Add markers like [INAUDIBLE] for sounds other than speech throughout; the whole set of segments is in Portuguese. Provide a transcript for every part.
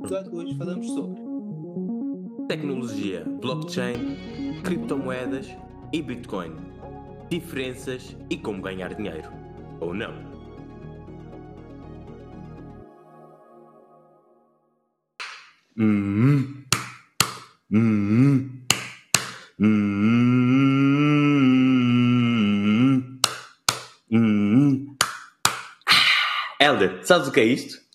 episódio de hoje falamos sobre Tecnologia, blockchain, criptomoedas e Bitcoin. Diferenças e como ganhar dinheiro. Ou não. Hum. Hum. Hum. Hum. Helder, sabes o que é isto?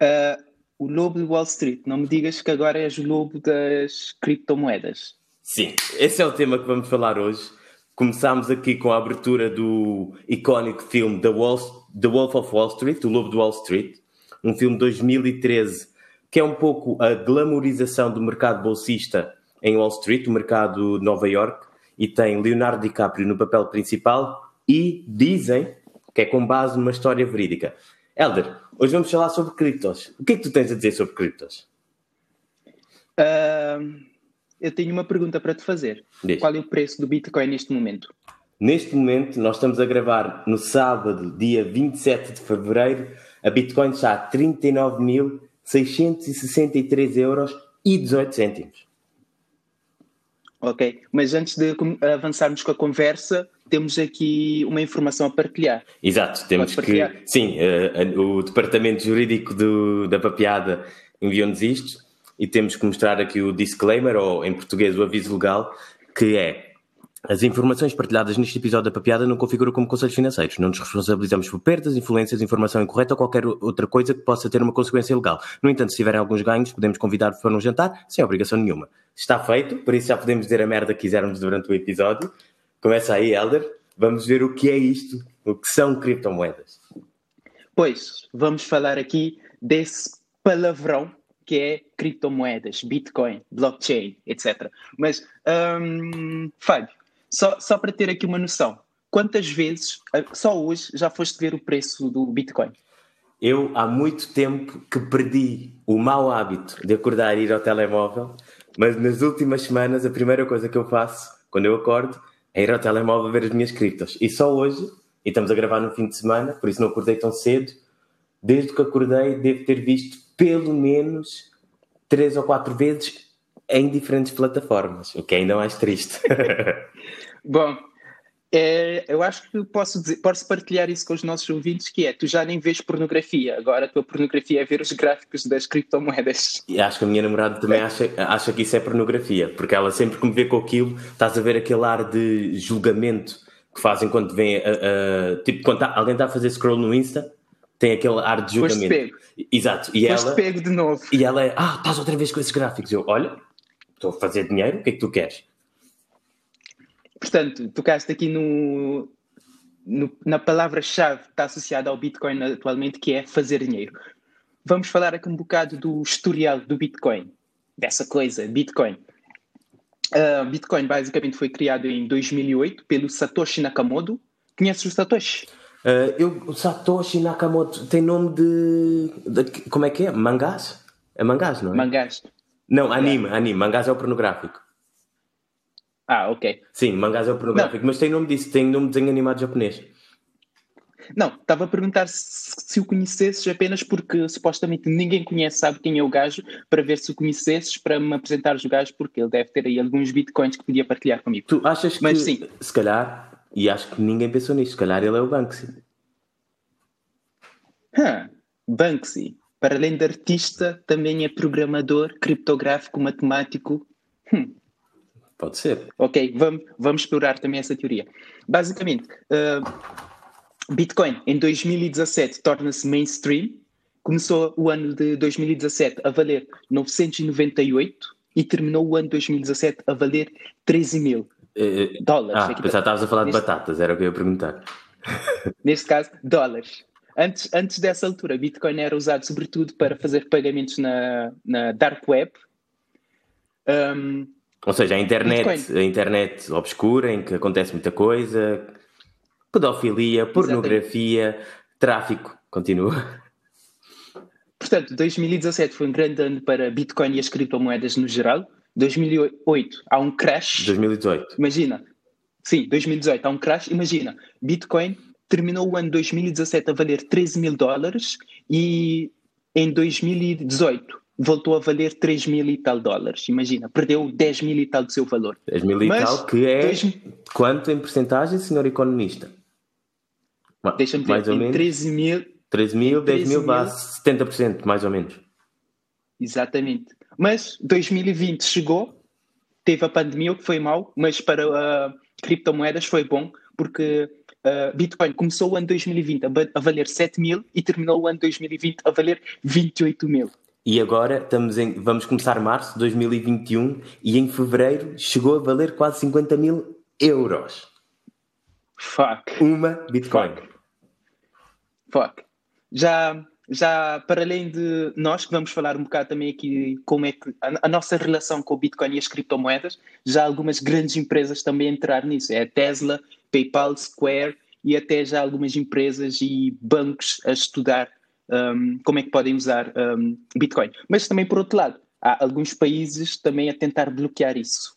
uh, o lobo de Wall Street. Não me digas que agora és o lobo das criptomoedas. Sim, esse é o tema que vamos falar hoje. Começámos aqui com a abertura do icónico filme The, Wall, The Wolf of Wall Street, O Lobo de Wall Street, um filme de 2013 que é um pouco a glamorização do mercado bolsista em Wall Street, o mercado de Nova York, e tem Leonardo DiCaprio no papel principal e dizem que é com base numa história verídica. Helder, hoje vamos falar sobre criptos. O que é que tu tens a dizer sobre criptos? Uh, eu tenho uma pergunta para te fazer. Qual é o preço do Bitcoin neste momento? Neste momento, nós estamos a gravar no sábado, dia 27 de fevereiro. A Bitcoin está a 39.663 euros e 18 cêntimos. Ok, mas antes de avançarmos com a conversa, temos aqui uma informação a partilhar. Exato, temos Pode que. partilhar. Sim, eh, o departamento jurídico do- da papeada enviou-nos isto e temos que mostrar aqui o disclaimer, ou em português o aviso legal, que é. As informações partilhadas neste episódio da papeada não configuram como conselhos financeiros. Não nos responsabilizamos por perdas, influências, informação incorreta ou qualquer outra coisa que possa ter uma consequência legal. No entanto, se tiverem alguns ganhos, podemos convidar para um jantar sem obrigação nenhuma. Está feito, por isso já podemos dizer a merda que quisermos durante o episódio. Começa aí, Helder. Vamos ver o que é isto, o que são criptomoedas. Pois, vamos falar aqui desse palavrão que é criptomoedas, Bitcoin, blockchain, etc. Mas, hum, Fábio, só, só para ter aqui uma noção, quantas vezes, ah, só hoje, já foste ver o preço do Bitcoin? Eu, há muito tempo que perdi o mau hábito de acordar e ir ao telemóvel, mas nas últimas semanas a primeira coisa que eu faço quando eu acordo é ir ao telemóvel ver as minhas criptos. E só hoje, e estamos a gravar no fim de semana, por isso não acordei tão cedo, desde que acordei devo ter visto pelo menos três ou quatro vezes em diferentes plataformas, o que é ainda mais triste. [LAUGHS] Bom, é, eu acho que posso, dizer, posso partilhar isso com os nossos ouvintes, que é, tu já nem vês pornografia, agora a tua pornografia é ver os gráficos das criptomoedas. E acho que a minha namorada também acha, acha que isso é pornografia, porque ela sempre que me vê com aquilo, estás a ver aquele ar de julgamento que fazem quando vem, a- a- tipo, quando tá- alguém está a fazer scroll no Insta, tem aquele ar de Foste julgamento. pego, Exato. E foste ela, pego de novo. e ela é, ah, estás outra vez com esses gráficos. Eu, olha, estou a fazer dinheiro, o que é que tu queres? Portanto, tocaste aqui no, no- na palavra-chave que está associada ao Bitcoin atualmente, que é fazer dinheiro. Vamos falar aqui um bocado do historial do Bitcoin, dessa coisa, Bitcoin. Ah, Bitcoin basicamente foi criado em 2008 pelo Satoshi Nakamoto. Conheces o Satoshi? Ah, eu, o Satoshi Nakamoto tem nome de, de- Como é que é? Mangás? É mangás, não é? Mangás. Não, anime, anime. Mangás é o pornográfico. Ah, ok. Sim, mangás é o pornográfico, mas tem nome disso, tem nome de desenho animado japonês. Não, estava a perguntar se, se o conhecesses apenas porque supostamente ninguém conhece, sabe quem é o gajo, para ver se o conhecesses, para me apresentares o gajo, porque ele deve ter aí alguns bitcoins que podia partilhar comigo. Tu achas que, Mas sim. se calhar, e acho que ninguém pensou nisto, se calhar ele é o Banksy. Hã, Banksy, para além de artista, também é programador, criptográfico, matemático. Hum, Pode ser. ok, vamos, vamos explorar também essa teoria. Basicamente, ah, Bitcoin em 2017 torna-se mainstream. Começou o ano de 2017 a valer 998 e terminou o ano de 2017 a valer 13 mil Eh, dólares. ah, que estavas a falar de Neste- batatas, era o que eu ia perguntar. [LAUGHS] neste caso, dólares. Antes, antes dessa altura, Bitcoin era usado sobretudo para fazer pagamentos na, na Dark Web. Um, Ou seja, a internet, Bitcoin. a internet obscura em que acontece muita coisa, pedofilia, pornografia, tráfico, continua. portanto, 2017 foi um grande ano para Bitcoin e as criptomoedas no geral. 2008 há um crash. 2018. Imagina. Sim, 2018 há um crash. Imagina, Bitcoin terminou o ano 2017 a valer 13 mil dólares e em 2018 voltou a valer 3 mil e tal dólares. Imagina, perdeu 10 mil e tal do seu valor. 10 mil e Mas, tal, que é dois... quanto em porcentagem, senhor economista? Deixa-me ver, mais ou menos 13 mil. 13 mil, 10 mil, mil... 70%, mais ou menos. Exatamente. Mas 2020 chegou, teve a pandemia, o que foi mau, mas para uh, criptomoedas foi bom, porque uh, Bitcoin começou o ano 2020 a, a, valer 7 mil e terminou o ano 2020 a valer 28 mil. E agora estamos em, vamos começar março de 2021 e em fevereiro chegou a valer quase 50 mil euros. Fuck. Uma Bitcoin. Fuck. Fuck. Já já para além de nós, que vamos falar um bocado também aqui como é que a, a, nossa relação com o Bitcoin e as criptomoedas, já algumas grandes empresas também entraram nisso. É a Tesla, PayPal, Square e até já algumas empresas e bancos a estudar um, como é que podem usar um, Bitcoin. Mas também, por outro lado, há alguns países também a tentar bloquear isso.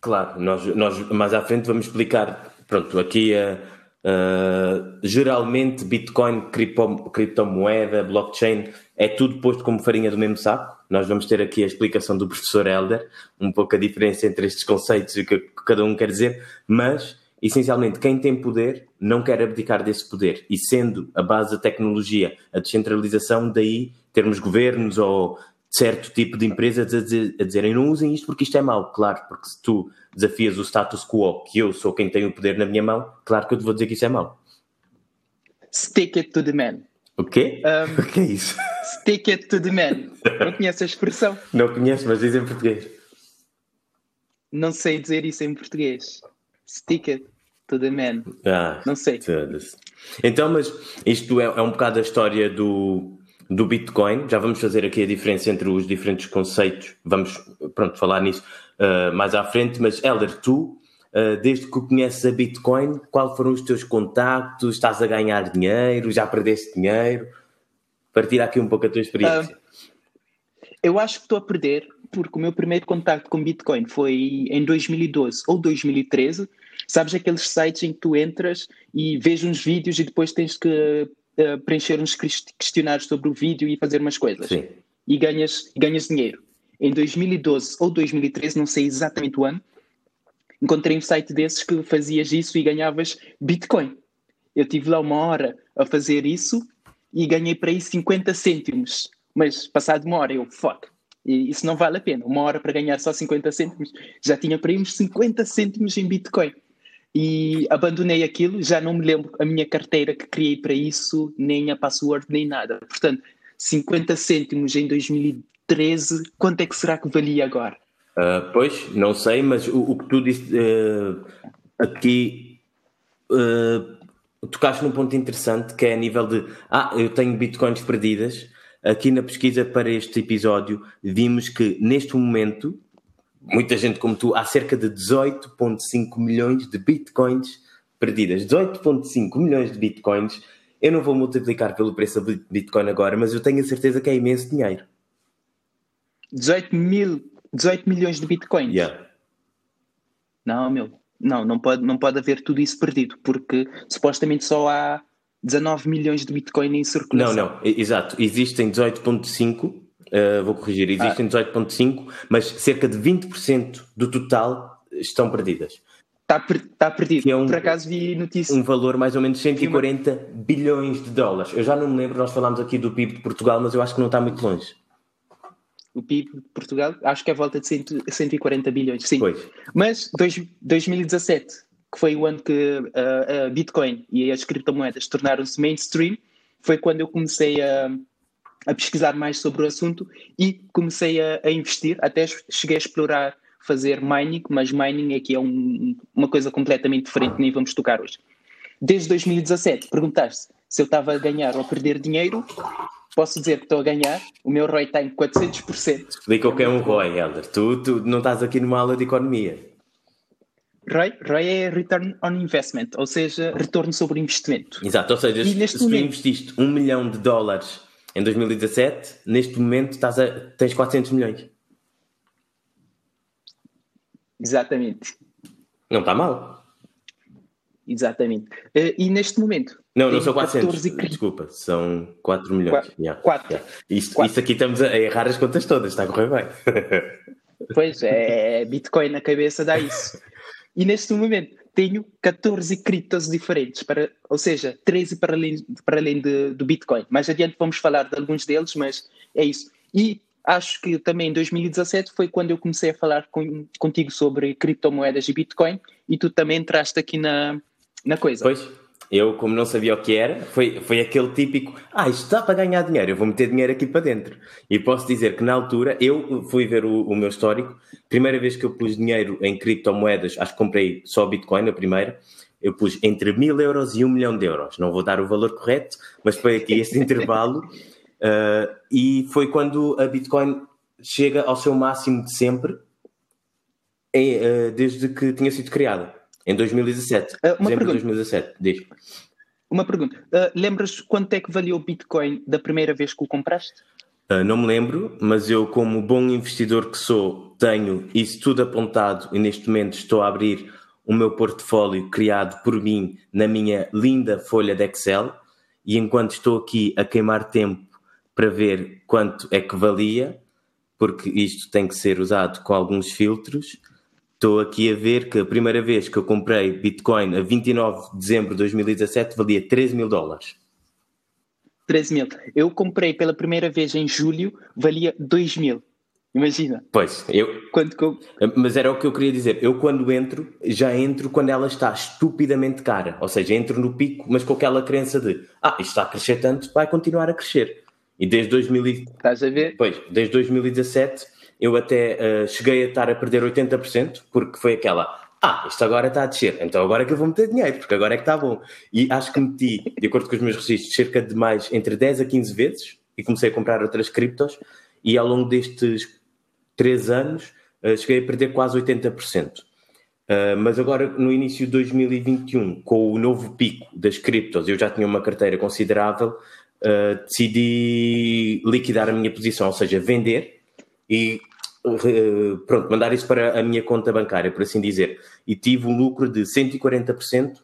Claro, nós, nós mais à frente vamos explicar, pronto, aqui a Uh, geralmente, Bitcoin, cripto, criptomoeda, blockchain, é tudo posto como farinha do mesmo saco. Nós vamos ter aqui a explicação do professor Elder, um pouco a diferença entre estes conceitos e o que cada um quer dizer, mas essencialmente quem tem poder não quer abdicar desse poder. E sendo a base da tecnologia a descentralização, daí termos governos ou certo tipo de empresas a, dizer, a dizerem não usem isto porque isto é mau. Claro, porque se tu desafias o status quo, que eu sou quem tem o poder na minha mão, claro que eu te vou dizer que isso é mau. Stick it to the man. O quê? Um, [LAUGHS] o que é isso? Stick it to the man. Não conheces a expressão? Não conheço, mas diz em português. Não sei dizer isso em português. Stick it to the man. Ah, não sei. Então, mas isto é, é um bocado a história do, do Bitcoin. Já vamos fazer aqui a diferença entre os diferentes conceitos. Vamos, pronto, falar nisso uh, mais à frente. Mas, Helder, tu, uh, desde que conheces a Bitcoin, quais foram os teus contactos? Estás a ganhar dinheiro? Já perdeste dinheiro? Partilha aqui um pouco a tua experiência. Uh, eu acho que estou a perder, porque o meu primeiro contacto com Bitcoin foi em 2012 ou 2013. Sabes aqueles sites em que tu entras e vês uns vídeos e depois tens que uh, preencher uns questionários sobre o vídeo e fazer umas coisas. Sim. E ganhas, ganhas dinheiro. Em 2012 ou 2013, não sei exatamente o ano, encontrei um site desses que fazias isso e ganhavas Bitcoin. Eu tive lá uma hora a fazer isso e ganhei para aí 50 cêntimos. Mas passado uma hora eu, fuck, isso não vale a pena. Uma hora para ganhar só 50 cêntimos, já tinha para aí uns 50 cêntimos em Bitcoin e abandonei aquilo, já não me lembro a minha carteira que criei para isso, nem a password, nem nada. Portanto, 50 cêntimos em 2013, quanto é que será que valia agora? Uh, pois, não sei, mas o, o que tu disse uh, aqui uh, tocaste num ponto interessante que é a nível de ah, eu tenho bitcoins perdidas. Aqui na pesquisa para este episódio vimos que neste momento muita gente como tu, há cerca de 18,5 milhões de bitcoins perdidas. 18,5 milhões de bitcoins. Eu não vou multiplicar pelo preço do bitcoin agora, mas eu tenho a certeza que é imenso dinheiro. 18, mil, 18 milhões de bitcoins? Yeah. Não, meu. Não, não pode, não pode haver tudo isso perdido, porque supostamente só há 19 milhões de bitcoin em circulação. Não, não, exato. Existem 18,5 uh, vou corrigir, existem ah. 18,5, mas cerca de 20% do total estão perdidas. Está, per tá perdido. Que é um, Por acaso vi notícia. Um valor mais ou menos 140 uma... bilhões de dólares. Eu já não me lembro, nós falámos aqui do PIB de Portugal, mas eu acho que não está muito longe. O PIB de Portugal, acho que é a volta de 100, 140 bilhões, sim. Pois. Mas dois, 2017, que foi o ano que uh, a Bitcoin e as criptomoedas tornaram-se mainstream, foi quando eu comecei a, a pesquisar mais sobre o assunto e comecei a, a investir, até cheguei a explorar fazer mining, mas mining aqui é um, uma coisa completamente diferente, nem vamos tocar hoje. Desde 2017, perguntaste se eu estava a ganhar ou a perder dinheiro, posso dizer que estou a ganhar, o meu ROI está em 400%. Explica o que é um ROI, Helder. Tu, tu não estás aqui numa aula de economia. ROI, ROI é Return on Investment, ou seja, retorno sobre investimento. Exato, ou seja, se, se tu investiste um milhão de dólares em 2017, neste momento estás a, tens 400 milhões. Exatamente. Não está mal. Exatamente. Uh, e neste momento, Não, não são 400, desculpa, são 4 milhões. 4. Yeah. 4. Yeah. Isto, 4. isto aqui estamos a errar as contas todas, está a correr bem. [LAUGHS] Pois, é Bitcoin na cabeça dá isso. E neste momento tenho 14 criptos diferentes, para, ou seja, 13 para além, para além de, do Bitcoin. Mais adiante vamos falar de alguns deles, mas é isso. E acho que também em 2017 foi quando eu comecei a falar com, contigo sobre criptomoedas e Bitcoin e tu também entraste aqui na, na coisa. Pois. Eu, como não sabia o que era, foi, foi aquele típico: ah, isto dá para ganhar dinheiro, eu vou meter dinheiro aqui para dentro. E posso dizer que na altura eu fui ver o, o meu histórico. Primeira vez que eu pus dinheiro em criptomoedas, acho que comprei só Bitcoin a primeira. Eu pus entre mil euros e um milhão de euros. Não vou dar o valor correto, mas foi aqui este [LAUGHS] intervalo. Uh, e foi quando a Bitcoin chega ao seu máximo de sempre, em, uh, desde que tinha sido criada. Em 2017. Uh, uma dezembro de 2017, diz. Uma pergunta. Uh, lembras quanto é que valia o Bitcoin da primeira vez que o compraste? Uh, não me lembro, mas eu, como bom investidor que sou, tenho isso tudo apontado e neste momento estou a abrir o meu portfólio criado por mim na minha linda folha de Excel. E enquanto estou aqui a queimar tempo para ver quanto é que valia, porque isto tem que ser usado com alguns filtros, Estou aqui a ver que a primeira vez que eu comprei Bitcoin a 29 de dezembro de 2017 valia 13 mil dólares. 13 mil. Eu comprei pela primeira vez em julho, valia 2 mil. Imagina. Pois, eu. Quando eu... Mas era o que eu queria dizer. Eu, quando entro, já entro quando ela está estupidamente cara. Ou seja, entro no pico, mas com aquela crença de ah, isto está a crescer tanto, vai continuar a crescer. E desde 2000. Estás a ver? Pois, desde 2017 eu até uh, cheguei a estar a perder 80%, porque foi aquela, ah, isto agora está a descer, então agora é que eu vou meter dinheiro, porque agora é que está bom. E acho que meti, de acordo com os meus registros, cerca de mais entre 10 a 15 vezes, e comecei a comprar outras criptos, e ao longo destes 3 anos uh, cheguei a perder quase 80%. Uh, mas agora, no início de 2021, com o novo pico das criptos, eu já tinha uma carteira considerável, uh, decidi liquidar a minha posição, ou seja, vender e pronto, mandar isso para a minha conta bancária, por assim dizer, e tive um lucro de 140%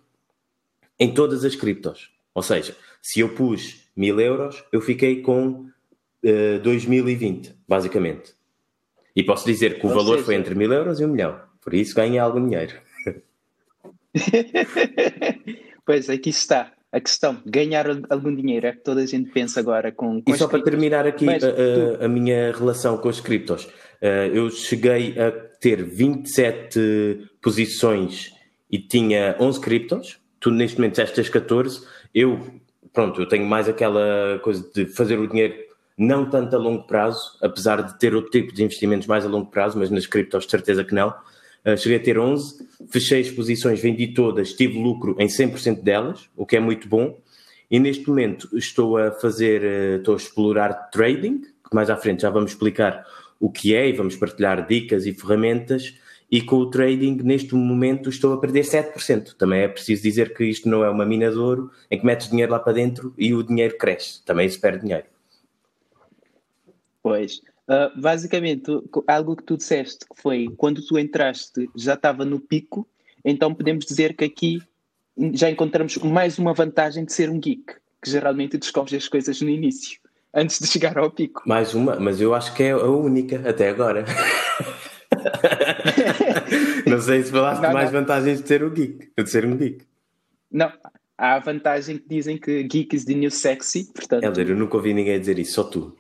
em todas as criptos. Ou seja, se eu pus mil euros, eu fiquei com uh, 2020, basicamente. E posso dizer que o Ou valor seja... foi entre mil euros e um milhão. Por isso ganhei algum dinheiro. [LAUGHS] pois, aqui está a questão, ganhar algum dinheiro, é que toda a gente pensa agora com. com e só para terminar aqui Mas, a, a, a, minha relação com as criptos, eu cheguei a ter 27 posições e tinha 11 criptos, tu neste momento tens 14, eu, pronto, eu tenho mais aquela coisa de fazer o dinheiro não tanto a longo prazo, apesar de ter outro tipo de investimentos mais a longo prazo, mas nas criptos de certeza que não. Uh, cheguei a ter 11, fechei as posições, vendi todas, tive lucro em 100% delas, o que é muito bom. E neste momento estou a fazer, uh, estou a explorar trading, que mais à frente já vamos explicar o que é e vamos partilhar dicas e ferramentas. E com o trading, neste momento, estou a perder 7%. Também é preciso dizer que isto não é uma mina de ouro em que metes dinheiro lá para dentro e o dinheiro cresce. Também se perde dinheiro. Pois. Uh, basicamente, algo que tu disseste que foi quando tu entraste já estava no pico, então podemos dizer que aqui já encontramos mais uma vantagem de ser um geek, que geralmente descobre as coisas no início, antes de chegar ao pico. Mais uma, mas eu acho que é a única até agora. [LAUGHS] não sei se falaste não, mais não. vantagens de ser um geek, de ser um geek. Não, há a vantagem que dizem que geek is the new sexy, portanto... Helder, eu nunca ouvi ninguém dizer isso, só tu.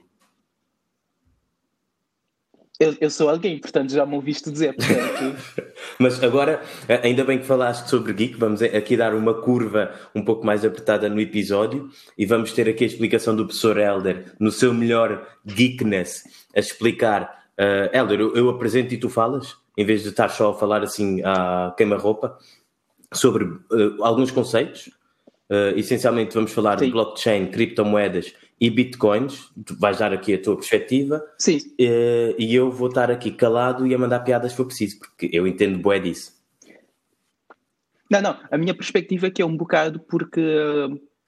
Eu, eu, sou alguém, portanto já me ouviste dizer. Portanto... [LAUGHS] Mas agora, ainda bem que falaste sobre geek, vamos aqui dar uma curva um pouco mais apertada no episódio e vamos ter aqui a explicação do professor Helder, no seu melhor geekness, a explicar. Uh, Helder, eu, eu, apresento e tu falas, em vez de estar só a falar assim à queima-roupa, sobre uh, alguns conceitos. Uh, essencialmente vamos falar Sim. de blockchain, criptomoedas e bitcoins, tu vais dar aqui a tua perspectiva Sim. Uh, e eu vou estar aqui calado e a mandar piadas se for preciso, porque eu entendo bué disso. Não, não, a minha perspectiva é que é um bocado porque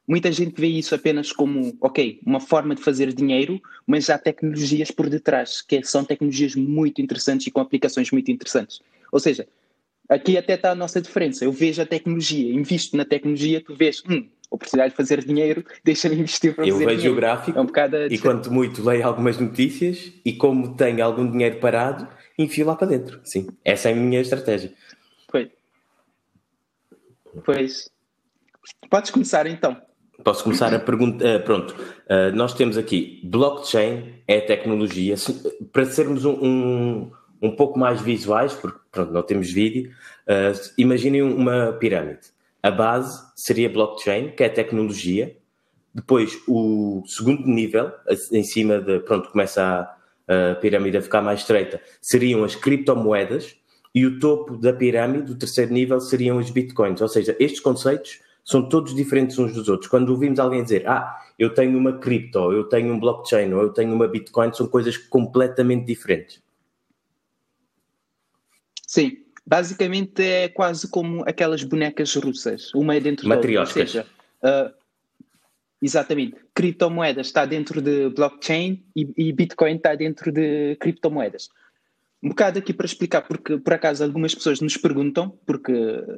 muita gente vê isso apenas como, ok, uma forma de fazer dinheiro, mas há tecnologias por detrás, que são tecnologias muito interessantes e com aplicações muito interessantes. Ou seja, aqui até está a nossa diferença. Eu vejo a tecnologia, invisto na tecnologia, tu vês, hum, oportunidade de fazer dinheiro, [LAUGHS] deixa-me investir para eu fazer vejo dinheiro. o gráfico é um bocado e quanto muito leio algumas notícias e como tenho algum dinheiro parado, enfio lá para dentro. Sim, essa é a minha estratégia. Pois. Pois. Podes começar então. Posso começar a perguntar. Uh, pronto, uh, nós temos aqui blockchain é tecnologia. Para sermos um, um, um, pouco mais visuais, porque pronto, não temos vídeo, uh, imaginem uma pirâmide. A base seria blockchain, que é tecnologia. Depois, o segundo nível, em cima de. Pronto, começa a, a pirâmide a ficar mais estreita, seriam as criptomoedas. E o topo da pirâmide, o terceiro nível, seriam os bitcoins. Ou seja, estes conceitos são todos diferentes uns dos outros. Quando ouvimos alguém dizer, ah, eu tenho uma cripto, eu tenho um blockchain, ou eu tenho uma bitcoin, são coisas completamente diferentes. Sim, basicamente é quase como aquelas bonecas russas, uma é dentro da outra. Ou seja, uh, exatamente, criptomoedas está dentro de blockchain e, e Bitcoin está dentro de criptomoedas um bocado aqui para explicar, porque por acaso algumas pessoas nos perguntam, porque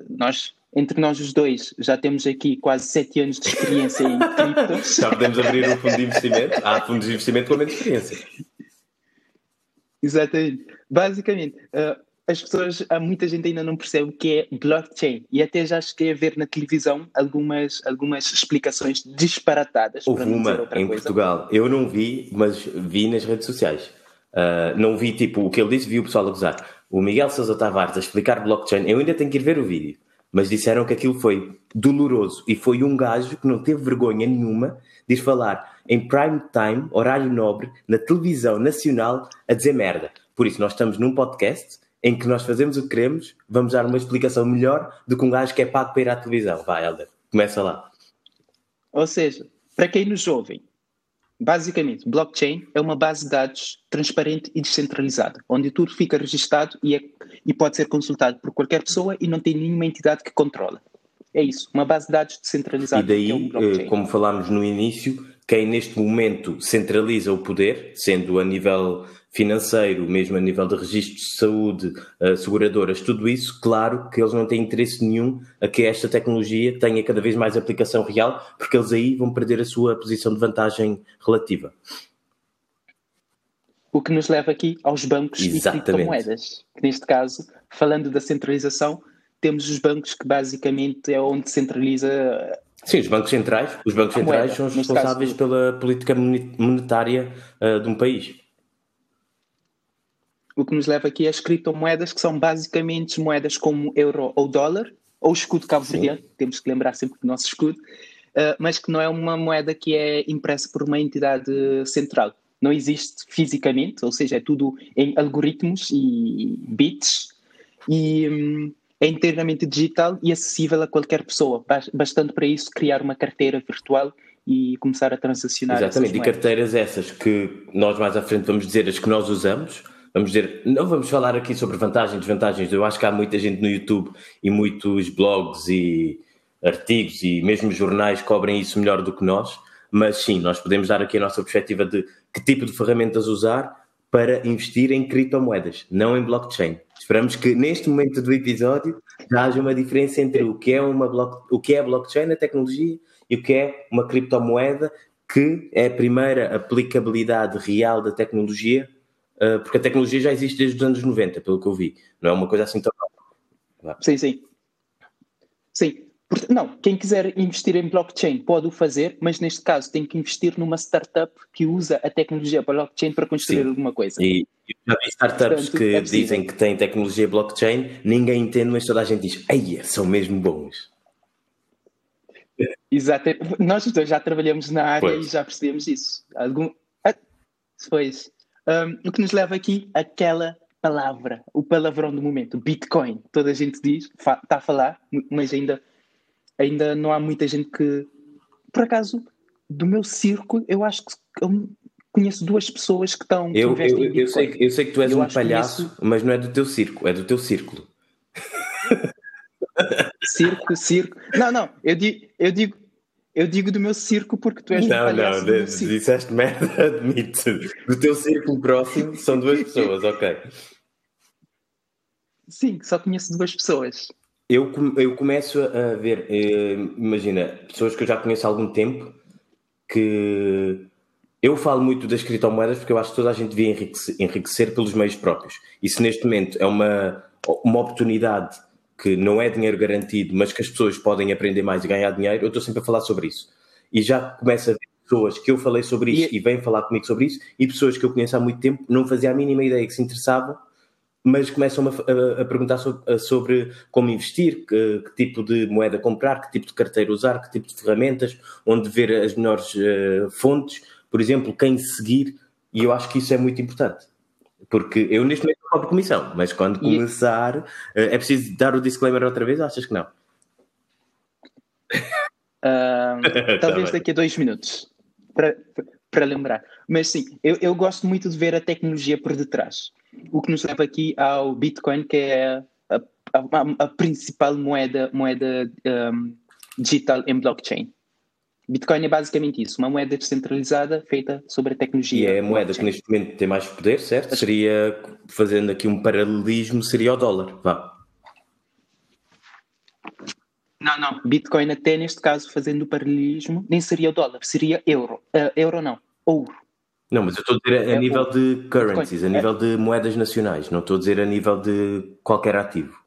nós, entre nós os dois, já temos aqui quase sete anos de experiência em criptos. Já podemos abrir um fundo de investimento? Há fundos de investimento com menos experiência. Exatamente. Basicamente, uh, as pessoas, há muita gente ainda não percebe o que é blockchain e até já cheguei a ver na televisão algumas, algumas explicações disparatadas. Houve uma em coisa. Portugal. Eu não vi, mas vi nas redes sociais. Uh, não vi tipo o que ele disse, vi o pessoal a gozar. O Miguel Sousa Tavares a explicar blockchain, eu ainda tenho que ir ver o vídeo, mas disseram que aquilo foi doloroso e foi um gajo que não teve vergonha nenhuma de ir falar em prime time, horário nobre, na televisão nacional, a dizer merda. Por isso, nós estamos num podcast em que nós fazemos o que queremos, vamos dar uma explicação melhor do que um gajo que é pago para ir à televisão. Vai, Helder, começa lá. Ou seja, para quem nos ouve, Basicamente, blockchain é uma base de dados transparente e descentralizada, onde tudo fica registado e, é, e pode ser consultado por qualquer pessoa e não tem nenhuma entidade que controla. É isso, uma base de dados descentralizada. E daí, é um como falámos no início, quem neste momento centraliza o poder, sendo a nível financeiro, mesmo a nível de registros de saúde, uh, seguradoras, tudo isso, claro que eles não têm interesse nenhum a que esta tecnologia tenha cada vez mais aplicação real, porque eles aí vão perder a sua posição de vantagem relativa. O que nos leva aqui aos bancos Exatamente. e criptomoedas. Neste caso, falando da centralização, temos os bancos que basicamente é onde centraliza Sim, os bancos centrais, os bancos centrais moeda, são os responsáveis caso, pela política monetária uh, de um país. O que nos leva aqui às criptomoedas, que são basicamente moedas como euro ou dólar, ou escudo cabo-verdiano, temos que lembrar sempre do nosso escudo, uh, mas que não é uma moeda que é impressa por uma entidade central. Não existe fisicamente, ou seja, é tudo em algoritmos e bits, e um, é inteiramente digital e acessível a qualquer pessoa. Bastante para isso criar uma carteira virtual e começar a transacionar. Exatamente, e carteiras essas que nós mais à frente vamos dizer as que nós usamos, vamos dizer, não vamos falar aqui sobre vantagens e desvantagens, eu acho que há muita gente no YouTube e muitos blogs e artigos e mesmo jornais cobrem isso melhor do que nós, mas sim, nós podemos dar aqui a nossa perspectiva de que tipo de ferramentas usar para investir em criptomoedas, não em blockchain. Esperamos que neste momento do episódio haja uma diferença entre o que é uma block, o que é blockchain, a tecnologia, e o que é uma criptomoeda, que é a primeira aplicabilidade real da tecnologia uh, porque a tecnologia já existe desde os anos 90, pelo que eu vi. Não é uma coisa assim tão. Sim, sim. Sim. Não, quem quiser investir em blockchain pode o fazer, mas neste caso tem que investir numa startup que usa a tecnologia blockchain para construir Sim. alguma coisa. E já vi startups Portanto, que é dizem que têm tecnologia blockchain, ninguém entende, mas toda a gente diz: Eia, são mesmo bons. Exato. Nós dois já trabalhamos na área pois. e já percebemos isso. Algum... Ah, pois. Um, o que nos leva aqui àquela palavra, o palavrão do momento, Bitcoin. Toda a gente diz, está a falar, mas ainda, ainda não há muita gente que. Por acaso, do meu círculo, eu acho que eu conheço duas pessoas que estão. Eu, que eu, eu, sei, eu sei que tu és eu um palhaço, conheço... mas não é do teu círculo, é do teu círculo. Circo, circo. Não, não, eu digo, eu digo, eu digo do meu circo porque tu és não, um palhaço. Não, não, disseste merda, [LAUGHS] admito. Do teu círculo próximo são duas pessoas, ok. Sim, só conheço duas pessoas. eu, eu começo a ver, eh, imagina, pessoas que eu já conheço há algum tempo que eu falo muito das criptomoedas porque eu acho que toda a gente devia enriquecer, enriquecer pelos meios próprios. E se neste momento é uma, uma oportunidade que não é dinheiro garantido, mas que as pessoas podem aprender mais e ganhar dinheiro, eu estou sempre a falar sobre isso. E já começa a ver pessoas que eu falei sobre isso e, e vêm falar comigo sobre isso, e pessoas que eu conheço há muito tempo não fazia a mínima ideia que se interessavam mas começam a, a, a perguntar sobre, sobre, como investir, que, que, tipo de moeda comprar, que tipo de carteira usar, que tipo de ferramentas, onde ver as melhores uh, fontes, por exemplo, quem seguir, e eu acho que isso é muito importante. Porque eu neste momento estou por comissão, mas quando começar, uh, é preciso dar o disclaimer outra vez, achas que não? Uh, [LAUGHS] talvez daqui a dois minutos, para, para lembrar. Mas sim, eu, eu gosto muito de ver a tecnologia por detrás o que nos leva aqui ao Bitcoin, que é a, a, a principal moeda, moeda um, digital em blockchain. Bitcoin é basicamente isso, uma moeda descentralizada feita sobre a tecnologia. E é a moeda blockchain. que neste momento tem mais poder, certo? Seria, fazendo aqui um paralelismo, seria o dólar, vá. Não, não. Bitcoin até neste caso, fazendo o paralelismo, nem seria o dólar, seria euro. Uh, euro não, ouro. Não, mas eu estou a dizer a, é nível de currencies, a nível de moedas nacionais, não estou a dizer a nível de qualquer ativo.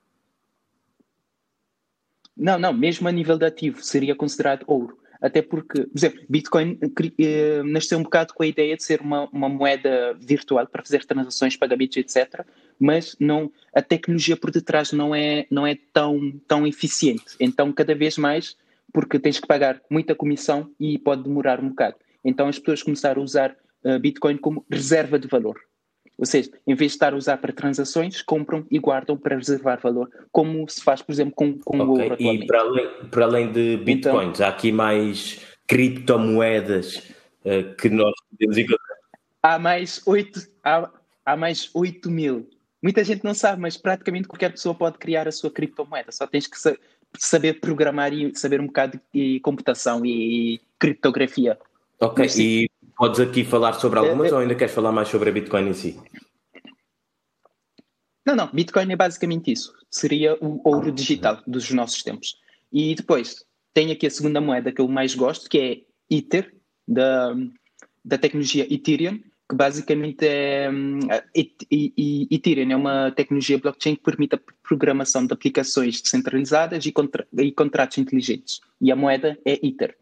Não, não, mesmo a nível de ativo seria considerado ouro. Até porque, por exemplo, Bitcoin eh, nasceu um bocado com a ideia de ser uma, uma moeda virtual para fazer transações, pagamentos, etc. Mas não, a tecnologia por detrás não é, não é tão, tão eficiente. Então, cada vez mais, porque tens que pagar muita comissão e pode demorar um bocado. Então, as pessoas começaram a usar uh, Bitcoin como reserva de valor. Ou seja, em vez de estar a usar para transações, compram e guardam para reservar valor, como se faz, por exemplo, com, com okay. o ouro atualmente. E para além, para além de bitcoins, então, há aqui mais criptomoedas uh, que nós podemos encontrar? Há mais 8, há, há mais 8 mil. Muita gente não sabe, mas praticamente qualquer pessoa pode criar a sua criptomoeda. Só tens que saber programar e saber um bocado de computação e criptografia. Ok, mas, e Podes aqui falar sobre algumas é, é, ou ainda queres falar mais sobre a Bitcoin em si? Não, não. Bitcoin é basicamente isso. Seria o ouro digital dos nossos tempos. E depois tem aqui a segunda moeda que eu mais gosto, que é Ether, da, da tecnologia Ethereum, que basicamente é. Ethereum é uma tecnologia blockchain que permite a programação de aplicações descentralizadas e, contra, e contratos inteligentes. E a moeda é Ether,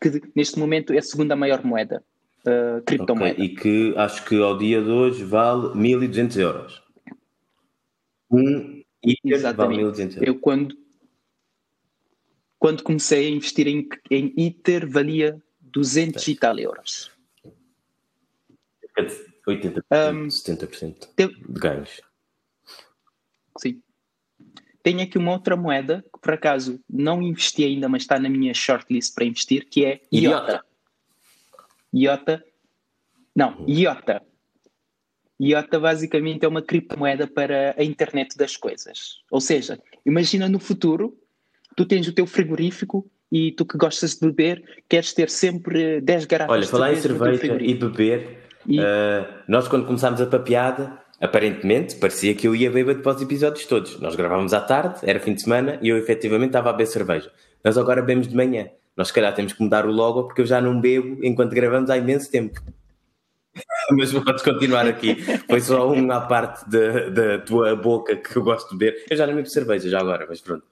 que neste momento é a segunda maior moeda uh, criptomoeda. Okay. E que acho que ao dia de hoje vale 1.200 euros. Um Ether vale 1.200 euros. Eu quando, quando comecei a investir em, em Ether valia 200 e tal euros. 80%, um, 70% de ganhos. Sim. Tenho aqui uma outra moeda que por acaso não investi ainda, mas está na minha shortlist para investir, que é IOTA. IOTA. Não, IOTA. IOTA basicamente é uma criptomoeda para a internet das coisas. Ou seja, imagina no futuro, tu tens o teu frigorífico e tu que gostas de beber, queres ter sempre 10 garrafas Olha, falar em cerveja e beber, e... Uh, nós quando começámos a papeada, aparentemente, parecia que eu ia beber para os episódios todos. Nós gravávamos à tarde, era fim de semana, e eu efetivamente estava a beber cerveja. Nós agora bebemos de manhã. Nós, se calhar, temos que mudar o logo porque eu já não bebo enquanto gravamos há imenso tempo. [LAUGHS] Mas podes continuar aqui. Foi só uma parte da, tua boca que eu gosto de beber. Eu já não bebo cerveja, já agora, mas pronto.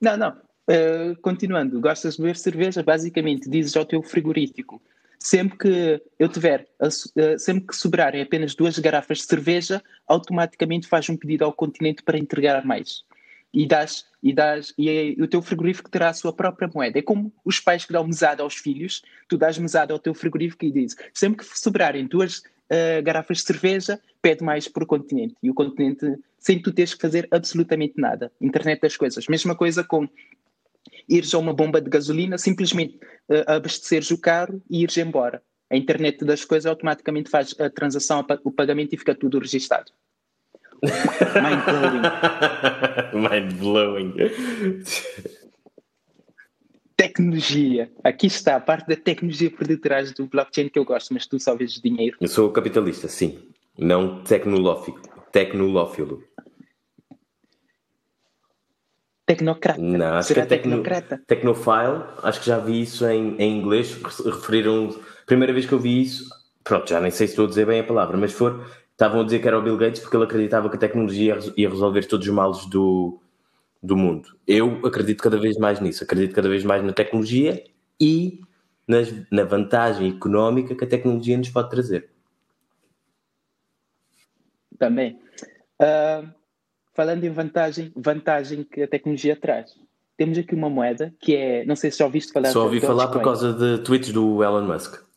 Não, não. Uh, continuando, gostas de beber cerveja? Basicamente, dizes ao teu frigorífico sempre que eu tiver, uh, sempre que sobrarem apenas duas garrafas de cerveja, automaticamente faz um pedido ao continente para entregar mais e dás, e dás e, é, o teu frigorífico terá a sua própria moeda. É como os pais que dão mesada aos filhos, tu dás mesada ao teu frigorífico e dizes, sempre que sobrarem duas uh, garrafas de cerveja, pede mais o continente. E o continente, sem tu teres que fazer absolutamente nada. Internet das coisas. Mesma coisa com ires a uma bomba de gasolina, simplesmente uh, abasteceres o carro e ires embora. A internet das coisas automaticamente faz a transação, o pagamento e fica tudo registado. Mind blowing. [LAUGHS] Mind blowing. Tecnologia. Aqui está a parte da tecnologia por detrás do blockchain que eu gosto, mas tu só vês dinheiro. Eu sou capitalista, sim. Não tecnolófico. Tecnolófilo. Tecnocrata. Não, acho Será que é tecno, tecnocrata? Tecnofile, acho que já vi isso em, em inglês, referiram, primeira vez que eu vi isso, pronto, já nem sei se estou a dizer bem a palavra, mas for, estavam a dizer que era o Bill Gates porque ele acreditava que a tecnologia ia resolver todos os males do, do mundo. Eu acredito cada vez mais nisso, acredito cada vez mais na tecnologia e nas, na vantagem económica que a tecnologia nos pode trazer. Também. Uh, falando em vantagem, vantagem que a tecnologia traz. Temos aqui uma moeda que é, não sei se já ouviste falar. Só ouvi falar por causa de tweets do Elon Musk.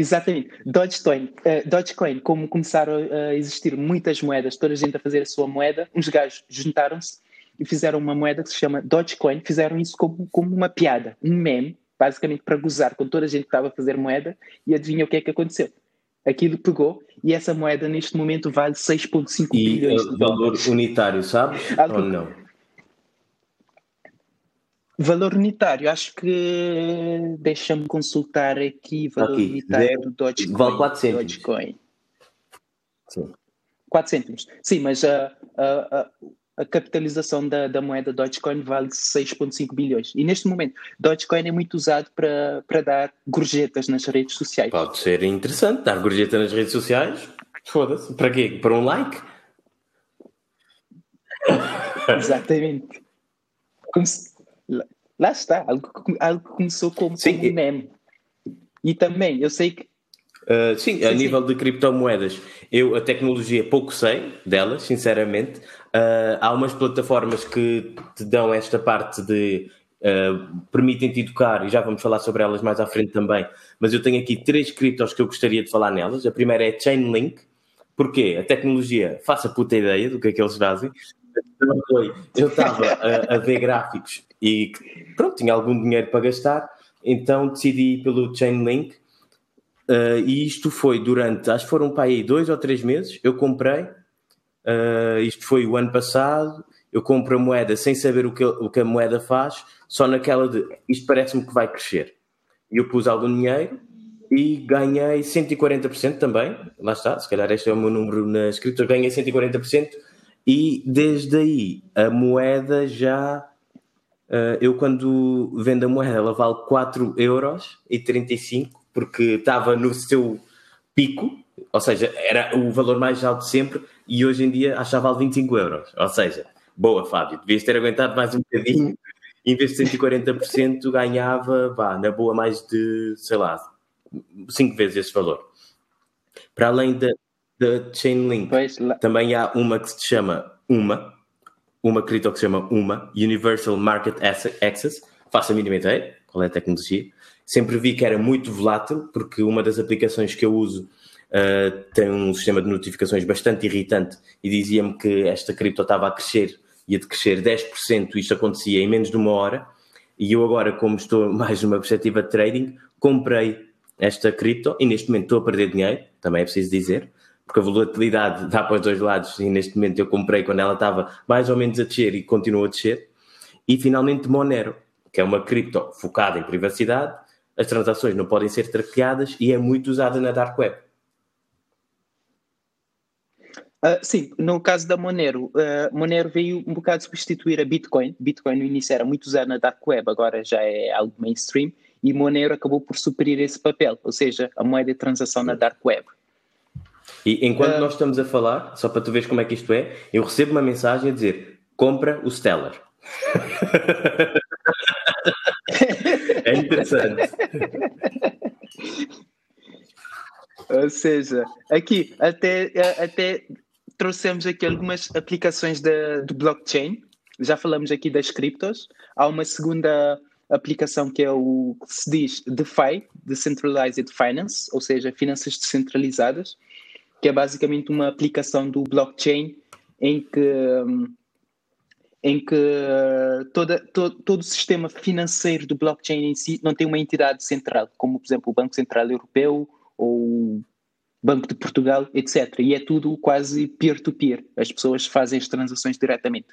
Exatamente. Dogecoin, uh, Dogecoin, como começaram a existir muitas moedas, toda a gente a fazer a sua moeda, uns gajos juntaram-se e fizeram uma moeda que se chama Dogecoin, fizeram isso como, como uma piada, um meme, basicamente para gozar com toda a gente que estava a fazer moeda, e adivinha o que é que aconteceu? Aquilo pegou e essa moeda neste momento vale 6,5 bilhões de valor dólares. unitário, sabes? Algo... Ou não? Valor unitário, acho que deixa-me consultar aqui valor aqui, unitário zero, do Dogecoin. Vale 4 cêntimos. Dogecoin. Sim. 4 cêntimos. Sim, mas a, a, a, a capitalização da, da, moeda Dogecoin vale 6,5 bilhões. E neste momento, Dogecoin é muito usado para, para dar gorjetas nas redes sociais. Pode ser interessante dar gorjeta nas redes sociais. Foda-se. Para quê? Para um like? [LAUGHS] Exatamente. Como se, lá está, algo, algo começou como, sim, como um meme. E também, eu sei que. Uh, sim, sim, a sim. nível de criptomoedas, eu a tecnologia pouco sei delas, sinceramente. Uh, há umas plataformas que te dão esta parte de. Uh, permitem-te educar, e já vamos falar sobre elas mais à frente também. Mas eu tenho aqui três criptos que eu gostaria de falar nelas. A primeira é Chainlink, porque a tecnologia, faça puta ideia do que é que eles fazem. Eu estava a, a, ver gráficos e pronto, tinha algum dinheiro para gastar, então decidi ir pelo Chainlink. Uh, e isto foi durante, acho que foram para aí dois ou três meses. Eu comprei, uh, isto foi o ano passado. Eu compro a moeda sem saber o que, o que a moeda faz, só naquela de isto parece-me que vai crescer. E eu pus algum dinheiro e ganhei 140% também. Lá está, se calhar este é o meu número nas criptos. Ganhei 140% e desde aí a moeda já. Uh, eu quando vendo a moeda ela vale 4 euros e 35 porque estava no seu pico, ou seja, era o valor mais alto sempre e hoje em dia acho que vale 25 euros. Ou seja, boa Fábio, devias ter aguentado mais um bocadinho. Em vez de 140% ganhava, vá, na boa mais de, sei lá, 5 vezes esse valor. Para além da, da Chainlink. Pois, Também há uma que se chama UMA, uma cripto que se chama UMA, Universal Market Access. Faço a mínima ideia qual é a tecnologia. Sempre vi que era muito volátil, porque uma das aplicações que eu uso uh, tem um sistema de notificações bastante irritante e dizia-me que esta cripto estava a crescer, ia de crescer 10%, isto acontecia em menos de uma hora. E eu agora, como estou [LAUGHS] mais numa perspectiva de trading, comprei esta cripto e neste momento estou a perder dinheiro, também é preciso dizer, porque a volatilidade dá para os dois lados e neste momento eu comprei quando ela estava mais ou menos a descer e continua a descer. E finalmente Monero, que é uma cripto focada em privacidade, as transações não podem ser traqueadas e é muito usada na Dark Web. Uh, sim, no caso da Monero, uh, Monero veio um bocado substituir a Bitcoin. Bitcoin no início era muito usado na Dark Web, agora já é algo mainstream, e Monero acabou por suprir esse papel, ou seja, a moeda de transação na Dark Web. E enquanto uh, nós estamos a falar, só para tu veres como é que isto é, eu recebo uma mensagem a dizer: compra o Stellar. [LAUGHS] é interessante. Ou seja, aqui até, até trouxemos aqui algumas aplicações de, do blockchain. Já falamos aqui das criptos. Há uma segunda aplicação que é o que se diz DeFi, Decentralized Finance, ou seja, finanças descentralizadas que é basicamente uma aplicação do blockchain em que, em que toda, todo, todo o sistema financeiro do blockchain em si não tem uma entidade central, como, por exemplo, o Banco Central Europeu ou o Banco de Portugal, etc. E é tudo quase peer-to-peer. As pessoas fazem as transações diretamente.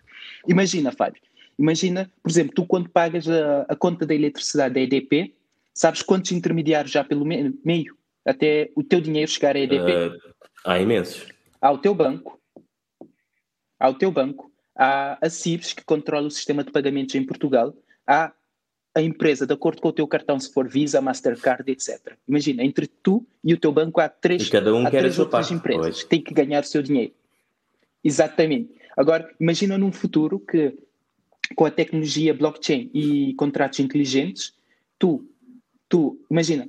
Imagina, Fábio, imagina, por exemplo, tu quando pagas a, a conta da eletricidade da EDP, sabes quantos intermediários já pelo meio? Até o teu dinheiro chegar à EDP? Uh, Há imensos. Ao teu banco, ao teu banco, há a CIBS, que controla o sistema de pagamentos em Portugal, há a empresa, de acordo com o teu cartão, se for Visa, Mastercard, etc. Imagina, entre tu e o teu banco há três, e cada um há quer três outras parte, empresas pois. que têm que ganhar o seu dinheiro. Exatamente. Agora, imagina num futuro que, com a tecnologia blockchain e contratos inteligentes, tu, tu, imagina,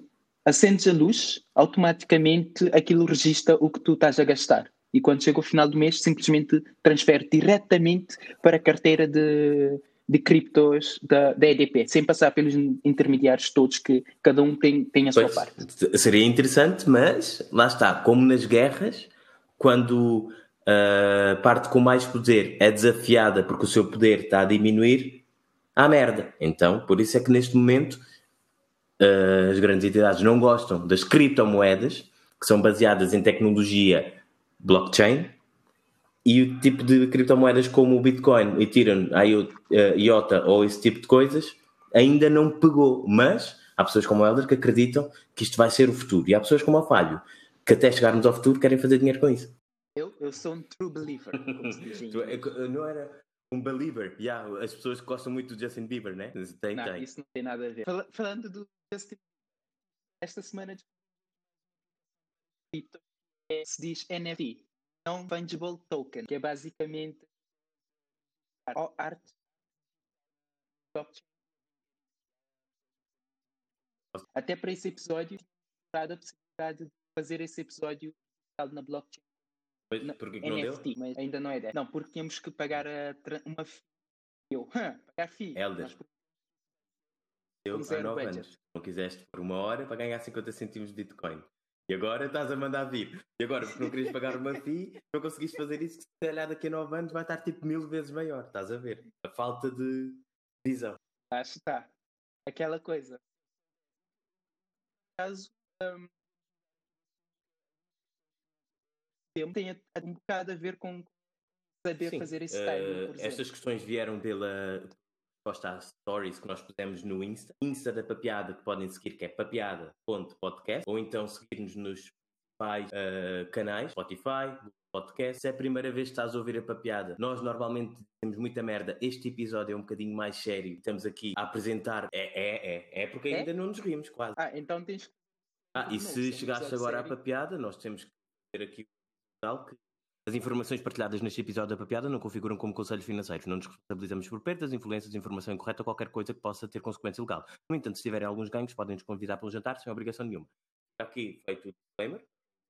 acendes a luz, automaticamente aquilo registra o que tu estás a gastar. E quando chega o final do mês, simplesmente transfere diretamente para a carteira de, de criptos da, da EDP, sem passar pelos intermediários todos, que cada um tem, tem a sua Pois, parte. seria interessante, mas lá está, como nas guerras, quando a parte com mais poder é desafiada porque o seu poder está a diminuir, há merda. Então, por isso é que neste momento as grandes entidades não gostam das criptomoedas, que são baseadas em tecnologia blockchain, e o tipo de criptomoedas como o Bitcoin, Ethereum, IO- eh, IOTA ou esse tipo de coisas ainda não pegou, mas há pessoas como o Helder que acreditam que isto vai ser o futuro. E há pessoas como o Falho que até chegarmos ao futuro querem fazer dinheiro com isso. Eu, eu sou um true believer, [LAUGHS] é- Não era um believer, yeah, as pessoas que gostam muito do Justin Bieber, né? Tem, Não, tem. isso não tem nada a ver. Fala- falando do Justin esta semana de cripto, é, se diz NFT, não fungible token, que é basicamente arte. Até para esse episódio, a possibilidade de fazer esse episódio na blockchain Mas Não, porquê que não deu? NFT, mas ainda não é 10. Não, porque tínhamos que pagar uma. Eu, [LAUGHS] pagar FII. Helder. Eu há zero 9 budget. anos. Não quiseste por uma hora para ganhar 50 centimos de Bitcoin. E agora estás a mandar vir. E agora, porque não querias pagar uma FII, não conseguiste fazer isso, que se calhar daqui a 9 anos vai estar tipo mil vezes maior. Estás a ver? A falta de visão. Acho que está. Aquela coisa. Caso hum, tem a- um bocado a ver com saber Sim, fazer esse eh, timing, por estas exemplo. questões vieram pela resposta às stories que nós pusemos no Insta. Insta da Papiada, que podem seguir, que é papiada.podcast, ou então seguir-nos nos principais eh, canais, Spotify, Podcast. Se é a primeira vez que estás a ouvir a Papiada, nós normalmente dizemos muita merda. Este episódio é um bocadinho mais sério. Estamos aqui a apresentar. É, é, é. É porque É? ainda não nos rimos, quase. Ah, então tens que. Ah, e Não, se é chegaste agora à sério. papiada, nós temos que ter aqui que as informações partilhadas neste episódio da papiada não configuram como conselhos financeiros. Não nos responsabilizamos por perdas, influências, informação incorreta ou qualquer coisa que possa ter consequência legal. No entanto, se tiverem alguns ganhos, podem nos convidar para um jantar sem obrigação nenhuma. Aqui feito o disclaimer,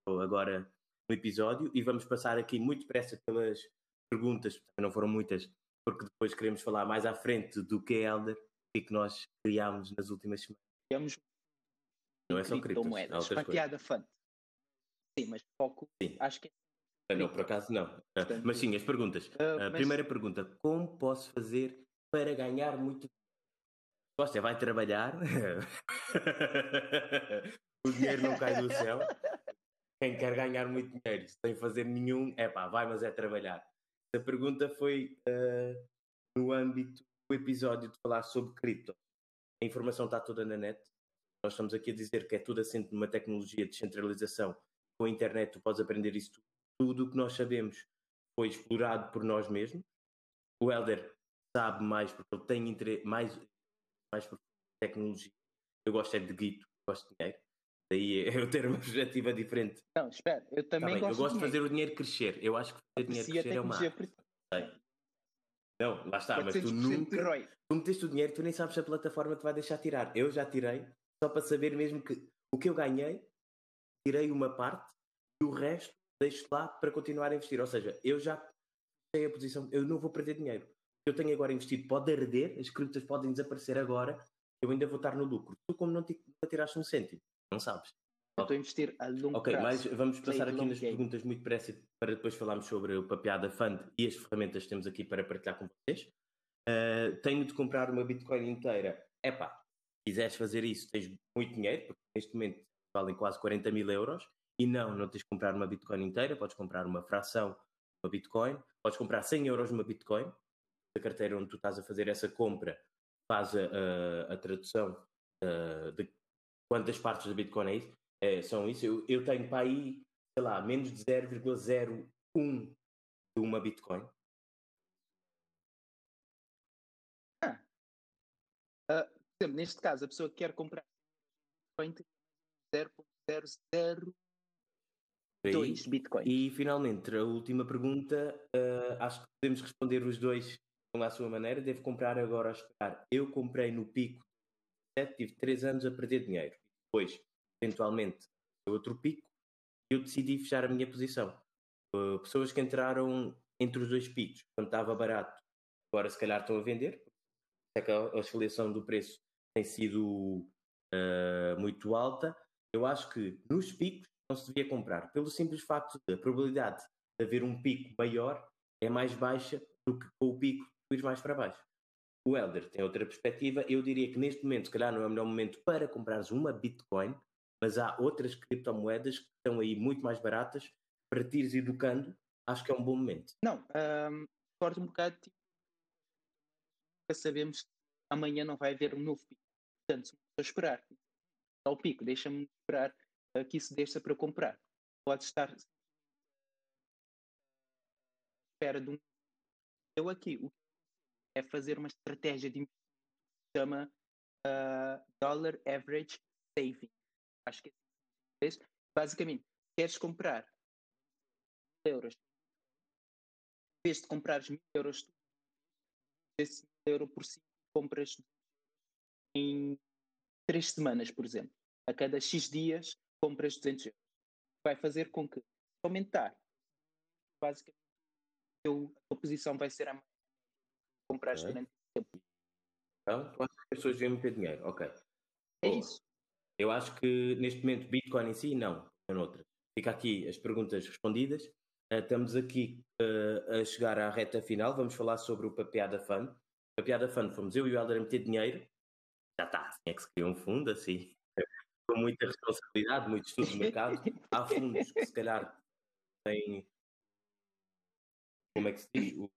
Estou agora no episódio, e vamos passar aqui muito depressa pelas perguntas, não foram muitas, porque depois queremos falar mais à frente do que é Elder e que nós criámos nas últimas semanas. Temos Não é só criptos, criptomoedas. outras coisas. Sim, mas foco. Sim. Acho que é. Ah, Não, por acaso não. Ah, Portanto, Mas sim, as perguntas. Ah, A mas- primeira pergunta: como posso fazer para ganhar muito Você vai trabalhar, [LAUGHS] o dinheiro não cai do céu. Quem quer ganhar muito dinheiro sem fazer nenhum, é pá, vai, mas é trabalhar. A pergunta foi ah, no âmbito do episódio de falar sobre cripto. A informação está toda na net. Nós estamos aqui a dizer que é tudo assente numa tecnologia de descentralização. Com a internet, tu podes aprender isso tudo. Tudo o que nós sabemos foi explorado por nós mesmos. O Helder sabe mais porque ele tem interesse mais, mais por tecnologia. Eu gosto é de guito, gosto de dinheiro. Daí [LAUGHS] eu ter uma perspectiva diferente. Não, espera, eu Tá também bem, gosto eu gosto de dinheiro. fazer o dinheiro crescer. Eu acho que fazer dinheiro Aprecia a crescer é uma por Não, lá está, mas tu 400% de nunca tu meteste o dinheiro, tu nem sabes se a plataforma te vai deixar tirar. Eu já tirei, só para saber mesmo que o que eu ganhei, tirei uma parte e o resto deixo lá para continuar a investir. Ou seja, eu já sei a posição, eu não vou perder dinheiro. Eu tenho agora investido pode arder, as criptas podem desaparecer agora, eu ainda vou estar no lucro. Tu, como não ti- não tiraste um cêntimo, não sabes. Eu estou a investir a longo Ok, prazo. mas vamos Play passar aqui nas game. perguntas muito depressa para depois falarmos sobre o Papeada Fund e as ferramentas que temos aqui para partilhar com vocês. Uh, tenho de comprar uma Bitcoin inteira. Epá, se quiseres fazer isso, tens muito dinheiro, porque neste momento valem quase 40 mil euros. E não, não tens de comprar uma Bitcoin inteira, podes comprar uma fração de uma Bitcoin, podes comprar 100 euros de uma Bitcoin. A carteira onde tu estás a fazer essa compra faz a, a, a tradução de quantas partes da Bitcoin é isso, é, são isso. Eu, eu tenho para aí, sei lá, menos de 0,01 de uma Bitcoin. Ah. Uh, por exemplo, neste caso, a pessoa que quer comprar Bitcoin 0.002 Bitcoin. E finalmente, a última pergunta, uh, acho que podemos responder os dois à sua maneira. Devo comprar agora a esperar. Eu comprei no pico, tive 3 anos a perder dinheiro. Depois, eventualmente, outro pico, eu decidi fechar a minha posição. Uh, pessoas que entraram entre os dois picos, quando estava barato, agora se calhar estão a vender. É que a oscilação do preço tem sido uh, muito alta. Eu acho que nos picos não se devia comprar, pelo simples facto de a probabilidade de haver um pico maior é mais baixa do que com o pico ir mais para baixo. O Elder tem outra perspectiva. Eu diria que neste momento, se calhar, não é o melhor momento para comprares uma Bitcoin, mas há outras criptomoedas que estão aí muito mais baratas para te ires educando. Acho que é um bom momento. Não, um, corto um bocado. Tipo, sabemos que amanhã não vai haver um novo pico. Portanto, se esperar ao pico, deixa-me esperar que isso deixa para comprar. Pode estar espera de um. Eu aqui, o é fazer uma estratégia de que chama uh, Dollar Average Saving. Acho que é. Basicamente, queres comprar euros, em vez de comprares mil euros, esse mil euro por cima compras em três semanas, por exemplo. A cada X dias compras 200 euros. Vai fazer com que, aumentar, basicamente, a tua posição vai ser a compraste okay. durante tempo. Então, tu achas que as pessoas devem ter dinheiro? Ok. É Bom, isso. Eu acho que neste momento Bitcoin em si, não. É noutra. Fica aqui as perguntas respondidas. Uh, estamos aqui uh, a chegar à reta final. Vamos falar sobre o Papeada Fund. Papeada Fund fomos eu e o Helder a meter dinheiro. Já está, assim é que se cria um fundo, assim, com muita responsabilidade, muito estudo de mercado. Há fundos que se calhar têm, como é que se diz,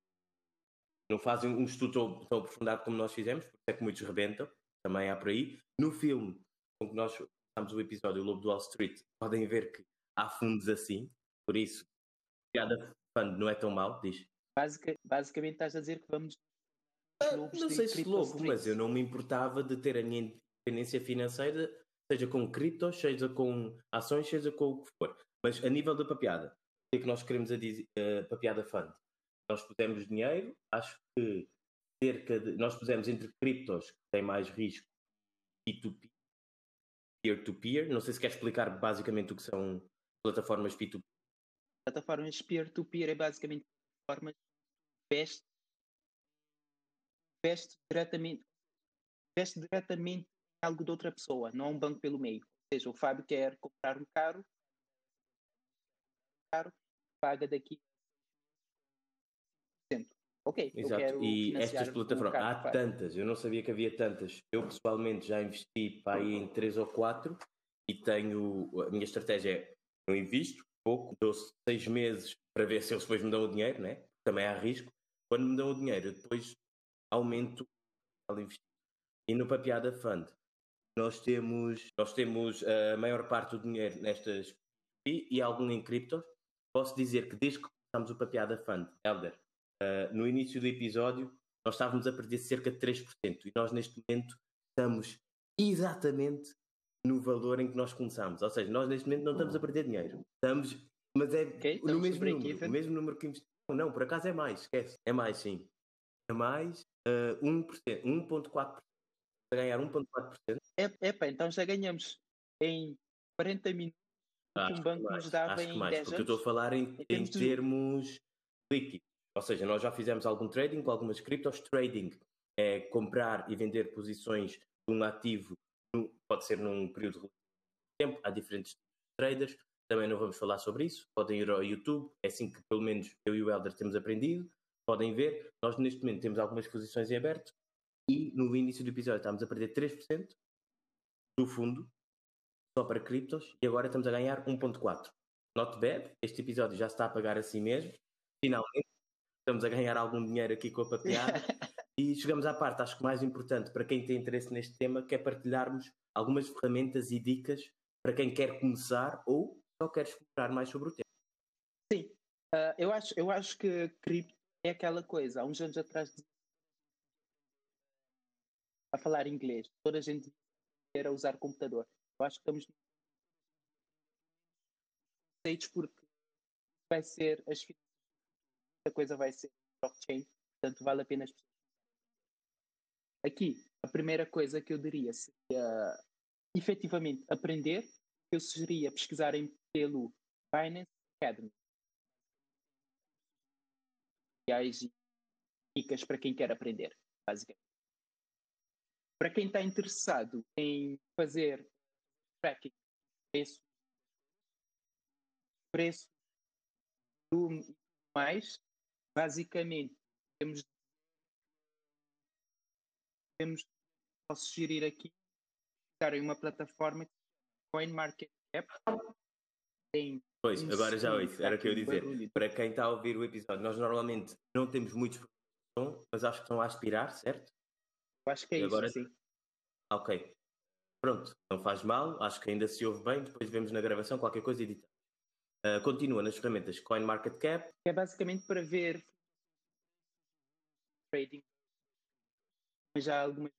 não fazem um estudo tão, tão aprofundado como nós fizemos, porque é que muitos rebentam, também há por aí. No filme, com que nós começamos o episódio, O Lobo do Wall Street, podem ver que há fundos assim, por isso, piada fund não é tão mal, diz. Basic, basicamente estás a dizer que vamos. Ah, não sei se lobo, mas eu não me importava de ter a minha independência financeira, seja com criptos, seja com ações, seja com o que for. Mas a nível da papiada, o que é que nós queremos a dizer, uh, papiada fund? nós pusemos dinheiro, acho que cerca de. Nós pusemos entre criptos, que tem mais risco, P2P, peer-to-peer. Não sei se quer explicar basicamente o que são plataformas P2P. Plataformas peer-to-peer é basicamente plataformas que investe, investe diretamente, investe diretamente algo de outra pessoa, não um banco pelo meio. Ou seja, o Fábio quer comprar um carro, carro paga daqui ok, Exato. e estas plataformas, há tantas, eu não sabia que havia tantas. Eu pessoalmente já investi para aí em três ou quatro e tenho, a minha estratégia é, eu invisto pouco, dou seis meses para ver se eles depois me dão o dinheiro, né? também há risco. Quando me dão o dinheiro, eu depois aumento a investir. E no Papiada Fund, nós temos, nós temos a maior parte do dinheiro nestas e, e algum em criptos. Posso dizer que desde que começamos o Papiada Fund, Elder, Uh, no início do episódio, nós estávamos a perder cerca de 3%. E nós, neste momento, estamos exatamente no valor em que nós começámos. Ou seja, nós, neste momento, não estamos a perder dinheiro. Estamos, mas é okay, no mesmo número, o mesmo número que investimos. Não, por acaso é mais, esquece. É mais, sim. É mais uh, 1%, 1,4%. A ganhar 1,4%. É, epa, então já ganhamos em 40 minutos. Acho um banco mais, nos dava em mais, 10 porque anos. eu estou a falar em, em, em termos líquidos. Ou seja, nós já fizemos algum trading com algumas criptos. Trading é comprar e vender posições de um ativo, pode ser num período de tempo, há diferentes traders. Também não vamos falar sobre isso. Podem ir ao YouTube, é assim que pelo menos eu e o Helder temos aprendido. Podem ver, nós neste momento temos algumas posições em aberto e no início do episódio estávamos a perder 3% do fundo só para criptos e agora estamos a ganhar 1.4. Not bad, este episódio já está a pagar a si mesmo. Finalmente, estamos a ganhar algum dinheiro aqui com a papeada. [LAUGHS] e chegamos à parte, acho que mais importante para quem tem interesse neste tema, que é partilharmos algumas ferramentas e dicas para quem quer começar ou só quer explorar mais sobre o tema. Sim, uh, eu, acho, eu acho que cripto é aquela coisa. Há uns anos atrás a falar inglês. Toda a gente era usar computador. Eu acho que estamos conceitos porque vai ser as a coisa vai ser blockchain, portanto vale a pena as pessoas. Aqui, a primeira coisa que eu diria seria efetivamente aprender. Eu sugeriria pesquisarem pelo Binance Academy. E dicas para quem quer aprender, basicamente. Para quem está interessado em fazer tracking, preço, preço, volume e mais, basicamente temos temos posso sugerir aqui em uma plataforma CoinMarketCap tem Pois, agora já ouço, era o que eu ia dizer. Para quem está a ouvir o episódio, nós normalmente não temos muitos mas acho que estão a aspirar, certo? Eu acho que é e agora... isso, sim. Ok. Pronto, não faz mal, acho que ainda se ouve bem, depois vemos na gravação qualquer coisa editado. Uh, continua nas ferramentas CoinMarketCap. É basicamente para ver trading. Já há algumas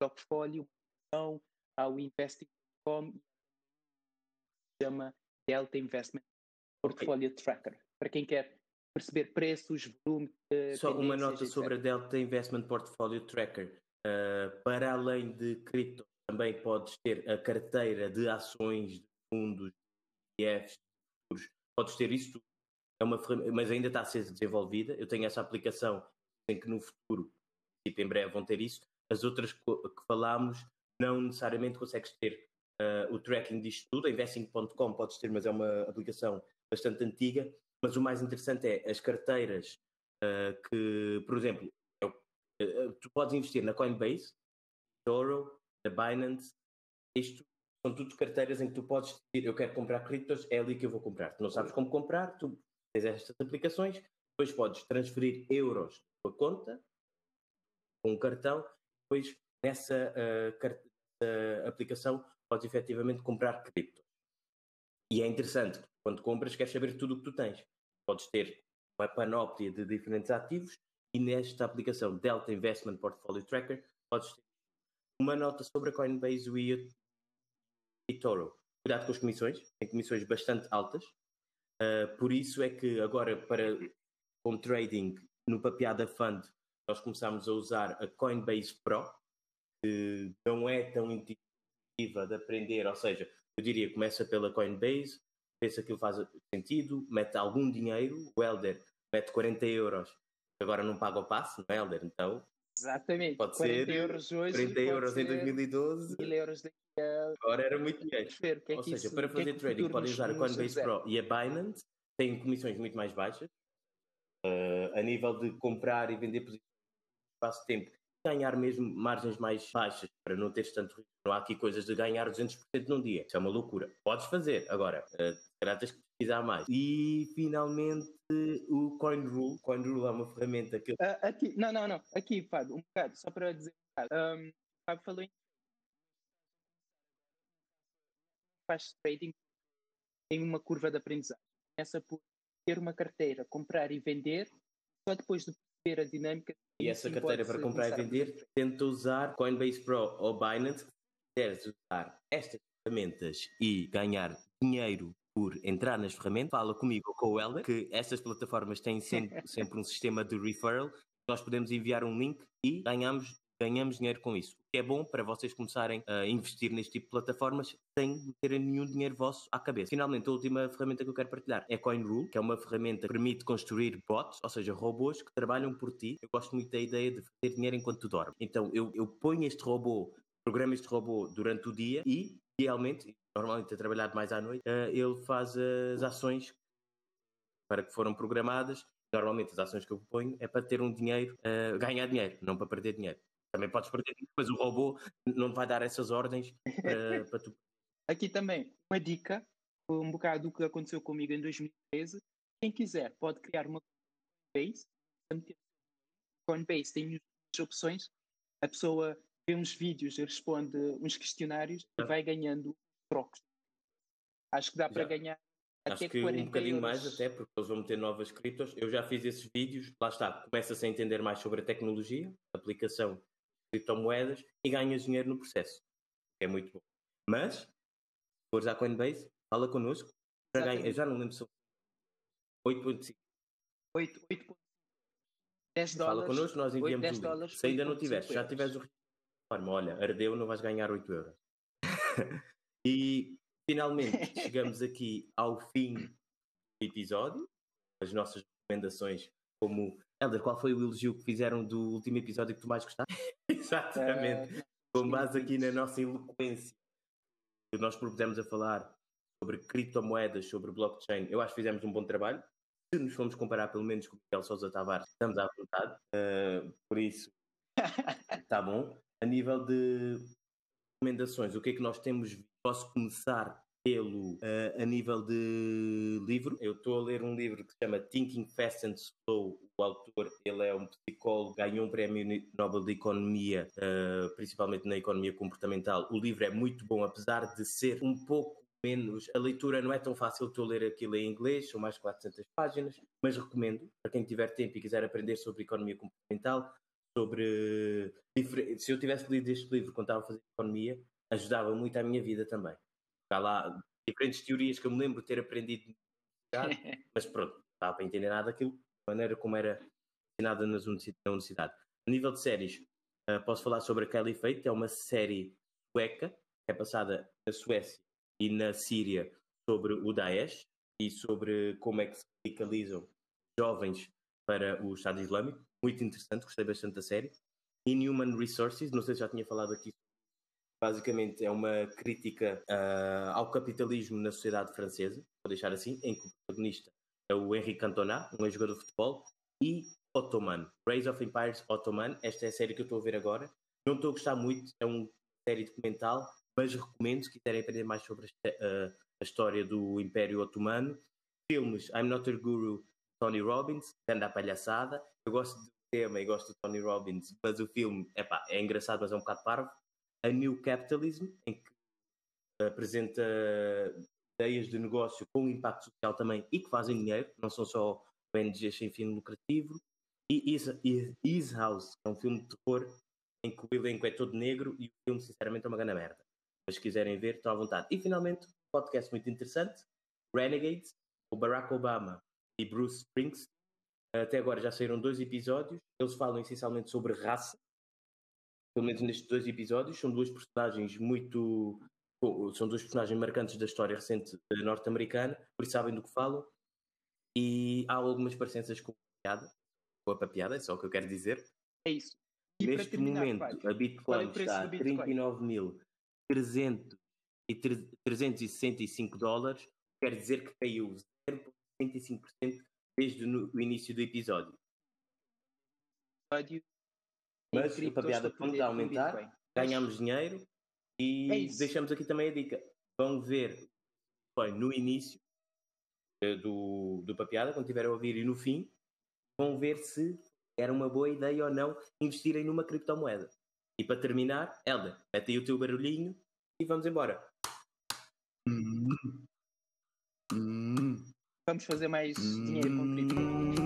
portfólio, há o investing.com, se chama Delta Investment Portfolio okay. Tracker. Para quem quer perceber preços, volume. Uh, Só uma nota sobre a Delta Investment Portfolio Tracker. Uh, para além de cripto, também podes ter a carteira de ações, de fundos, ETFs. Podes ter isso tudo. É uma mas ainda está a ser desenvolvida. Eu tenho essa aplicação em que no futuro, tipo, em breve, vão ter isso. As outras que falámos, não necessariamente consegues ter uh, o tracking disto tudo. A investing.com podes ter, mas é uma aplicação bastante antiga. Mas o mais interessante é as carteiras uh, que, por exemplo, eu, uh, tu podes investir na Coinbase, Toro, na Binance, isto são tudo carteiras em que tu podes decidir, eu quero comprar criptos, é ali que eu vou comprar. Tu não sabes como comprar, tu tens estas aplicações, depois podes transferir euros da tua conta com um cartão, depois nessa uh, aplicação podes efetivamente comprar cripto. E é interessante, quando compras, queres saber tudo o que tu tens. Podes ter uma panóplia de diferentes ativos e nesta aplicação Delta Investment Portfolio Tracker podes ter uma nota sobre a Coinbase e, e Toro. Cuidado com as comissões, tem comissões bastante altas. Uh, por isso é que agora, para com trading no Papeada Fund, nós começamos a usar a Coinbase Pro, que não é tão intuitiva de aprender, ou seja, eu diria, começa pela Coinbase, vê aquilo faz sentido, mete algum dinheiro, o Helder mete 40 euros, agora não paga o passe, não é, Helder? Então. Exatamente, pode 40 ser euros hoje. 40 euros em 2012. 1000 euros daqui a. Agora era muito dinheiro. Ver, que é Ou seja, isso, para fazer que é trading, podem usar a Coinbase Pro e a Binance, têm comissões muito mais baixas. Uh, a nível de comprar e vender posições espaço de tempo ganhar mesmo margens mais baixas para não teres tanto risco. Não há aqui coisas de ganhar 200% num dia. Isso é uma loucura. Podes fazer. Agora, uh, que pesquisar mais. E finalmente o CoinRule. CoinRule é uma ferramenta que. Uh, aqui, não, não, não. Aqui, Fábio, um bocado, só para dizer um bocado. Um, Fábio falou em. Faz trading tem uma curva de aprendizagem. Começa por ter uma carteira, comprar e vender, só depois de perceber a dinâmica e essa carteira para comprar e vender, tenta usar Coinbase Pro ou Binance. Se quiseres usar estas ferramentas e ganhar dinheiro por entrar nas ferramentas, fala comigo ou com o Helder, que estas plataformas têm sempre, [LAUGHS] sempre um sistema de referral. Nós podemos enviar um link e ganhamos ganhamos dinheiro com isso. O que é bom para vocês começarem a investir neste tipo de plataformas sem terem nenhum dinheiro vosso à cabeça. Finalmente, a última ferramenta que eu quero partilhar é CoinRule, que é uma ferramenta que permite construir bots, ou seja, robôs que trabalham por ti. Eu gosto muito da ideia de fazer dinheiro enquanto tu dormes. Então, eu, eu ponho este robô, programo este robô durante o dia e, idealmente, normalmente a trabalhar mais à noite, uh, ele faz as ações para que foram programadas normalmente as ações que eu ponho é para ter um dinheiro, uh, ganhar dinheiro, não para perder dinheiro. Também podes perder, mas o robô não vai dar essas ordens para, [LAUGHS] para tu. Aqui também, uma dica, um bocado do que aconteceu comigo em 2013. Quem quiser pode criar uma Coinbase. Coinbase tem muitas opções. A pessoa vê uns vídeos responde uns questionários e vai ganhando trocos. Acho que dá para ganhar Acho que um bocadinho euros. mais até, porque eles vão meter novas criptos. Eu já fiz esses vídeos, lá está, começa-se a entender mais sobre a tecnologia, a aplicação criptomoedas e ganhas dinheiro no processo. É muito bom. Mas, se fores à Coinbase, fala connosco. Já, ganha, já não lembro se 8.5. 8, 8, 10 Fala dólares. connosco, nós enviamos 10 o link. dólares, Se ainda não 8.5 tiveres, já tiveres o forma, olha, ardeu, não vais ganhar 8 euros. e finalmente [LAUGHS] chegamos aqui ao fim do episódio. As nossas recomendações, como Helder, qual foi o elogio que fizeram do último episódio que tu mais gostaste? [LAUGHS] Exatamente. Eh, Com base aqui na nossa eloquência, que nós propusemos a falar sobre criptomoedas, sobre blockchain, eu acho que fizemos um bom trabalho. Se nos formos comparar, pelo menos com o Miguel Sousa Tavares, estamos à vontade. Uh, por isso, está [LAUGHS] bom. A nível de recomendações, o que é que nós temos? Posso começar pelo, uh, a nível de livro. Eu estou a ler um livro que se chama Thinking Fast and Slow. O autor, ele é um psicólogo, ganhou um prémio Nobel de Economia, uh, principalmente na economia comportamental. O livro é muito bom, apesar de ser um pouco menos. A leitura não é tão fácil de eu ler aquilo em inglês, são mais de 400 páginas, mas recomendo para quem tiver tempo e quiser aprender sobre economia comportamental. Sobre. Se eu tivesse lido este livro quando estava a fazer economia, ajudava muito a minha vida também. Há lá diferentes teorias que eu me lembro de ter aprendido, [LAUGHS] mas pronto, não estava para entender nada daquilo, da maneira como era ensinada na universidade. A nível de séries, uh, posso falar sobre a Kelly Fate, é uma série sueca, que é passada na Suécia e na Síria sobre o Daesh e sobre como é que se radicalizam jovens para o Estado Islâmico. Muito interessante, gostei bastante da série. Inhuman Resources, não sei se já tinha falado aqui basicamente é uma crítica uh, ao capitalismo na sociedade francesa, vou deixar assim, em que o protagonista é o Henri Cantona, um ex-jogador de futebol, e Ottoman, Rise of Empires Ottoman, esta é a série que eu estou a ver agora. Não estou a gostar muito, é uma série documental, mas recomendo se quiserem aprender mais sobre a, uh, a história do Império Otomano. Filmes, I'm Not a Guru, Tony Robbins, anda a palhaçada. Eu gosto do tema e gosto do Tony Robbins, mas o filme epá, é engraçado, mas é um bocado parvo. A New Capitalism, em que apresenta ideias de negócio com impacto social também e que fazem dinheiro, não são só ONGs sem fim lucrativo. E Is House, que é um filme de terror em que o elenco é todo negro e o filme, sinceramente, é uma grande merda. Mas se quiserem ver, estão à vontade. E finalmente, um podcast muito interessante: Renegades, o Barack Obama e Bruce Springsteen. Até agora já saíram dois episódios. Eles falam essencialmente sobre raça pelo menos nestes dois episódios, são duas personagens muito. São duas personagens marcantes da história recente norte-americana, por isso sabem do que falam. E há algumas parecenças com a papiada, com a papiada, é só o que eu quero dizer. É isso. E Neste terminar, momento, pai, a é Bitcoin preço está a do Bitcoin? 39.365 dólares, quer dizer que caiu 0,65% desde o início do episódio. Mas a tudo a aumentar. Ganhamos dinheiro e É deixamos aqui também a dica. Vão ver foi no início eh, do, do papiada, quando estiverem a ouvir, e no fim, vão ver se era uma boa ideia ou não investirem numa criptomoeda. E para terminar, Helder, mete aí o teu barulhinho e vamos embora. Vamos fazer mais dinheiro com cripto.